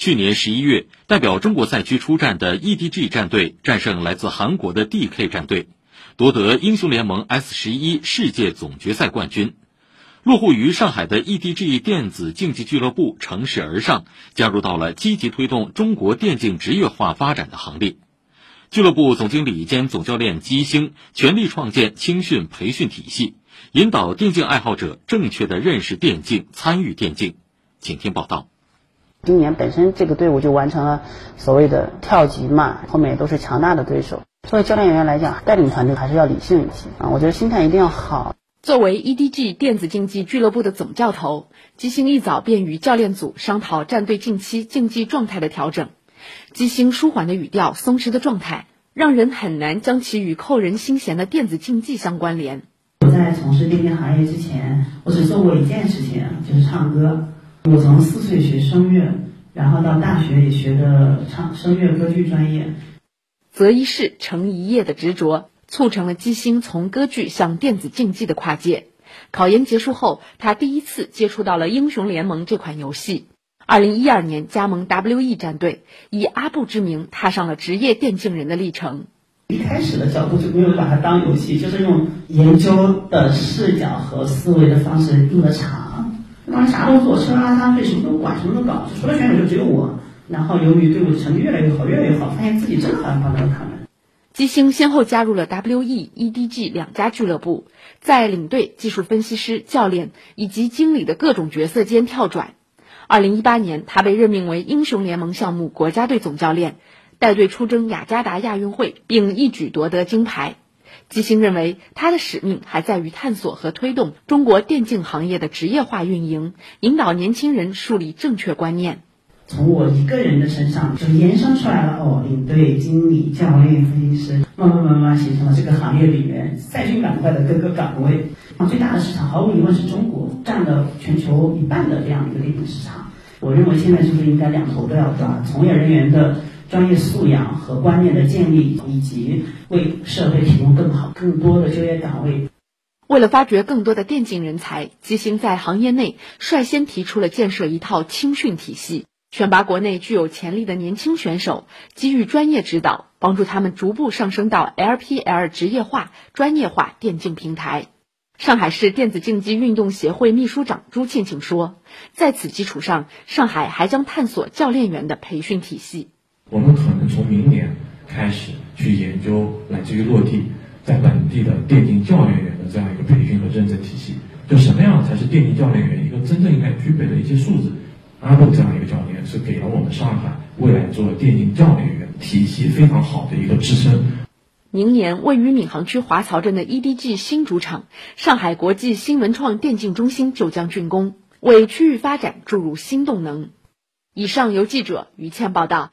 去年十一月，代表中国赛区出战的 EDG 战队战胜来自韩国的 DK 战队，夺得英雄联盟 S 十一世界总决赛冠军。落户于上海的 EDG 电子竞技俱乐部乘势而上，加入到了积极推动中国电竞职业化发展的行列。俱乐部总经理兼总教练姬星全力创建青训培训体系，引导电竞爱好者正确的认识电竞、参与电竞。请听报道。今年本身这个队伍就完成了所谓的跳级嘛，后面也都是强大的对手。作为教练员来讲，带领团队还是要理性一些啊，我觉得心态一定要好。作为 EDG 电子竞技俱乐部的总教头，基星一早便与教练组商讨战队近期竞技状态的调整。基星舒缓的语调、松弛的状态，让人很难将其与扣人心弦的电子竞技相关联。我在从事电竞行业之前，我只做过一件事情，就是唱歌。我从四岁学声乐，然后到大学也学的唱声乐歌剧专业。择一事成一业的执着，促成了基星从歌剧向电子竞技的跨界。考研结束后，他第一次接触到了英雄联盟这款游戏。二零一二年加盟 WE 战队，以阿布之名踏上了职业电竞人的历程。一开始的角度就没有把它当游戏，就是用研究的视角和思维的方式入的场。当时啥都做，吃喝拉撒睡什么都管，什么都搞，除了选手就只有我。然后由于队伍的成绩越来越好，越来越好，发现自己真的好像帮不了他们。基星先后加入了 WE、EDG 两家俱乐部，在领队、技术分析师、教练以及经理的各种角色间跳转。二零一八年，他被任命为英雄联盟项目国家队总教练，带队出征雅加达亚运会，并一举夺得金牌。基星认为，他的使命还在于探索和推动中国电竞行业的职业化运营，引导年轻人树立正确观念。从我一个人的身上就延伸出来了哦，领队、经理、教练、分析师，慢慢慢慢形成了这个行业里面赛军板块的各个岗位。最大的市场毫无疑问是中国，占了全球一半的这样一个电竞市场。我认为现在就是应该两头都要抓，从业人员的。专业素养和观念的建立，以及为社会提供更好、更多的就业岗位。为了发掘更多的电竞人才，基星在行业内率先提出了建设一套青训体系，选拔国内具有潜力的年轻选手，给予专业指导，帮助他们逐步上升到 LPL 职业化、专业化电竞平台。上海市电子竞技运动协会秘书长朱庆庆说：“在此基础上，上海还将探索教练员的培训体系。”我们可能从明年开始去研究，乃至于落地在本地的电竞教练员的这样一个培训和认证体系。就什么样才是电竞教练员一个真正应该具备的一些素质？阿布这样一个教练是给了我们上海未来做电竞教练员体系非常好的一个支撑。明年位于闵行区华漕镇的 EDG 新主场上海国际新文创电竞中心就将竣工，为区域发展注入新动能。以上由记者于倩报道。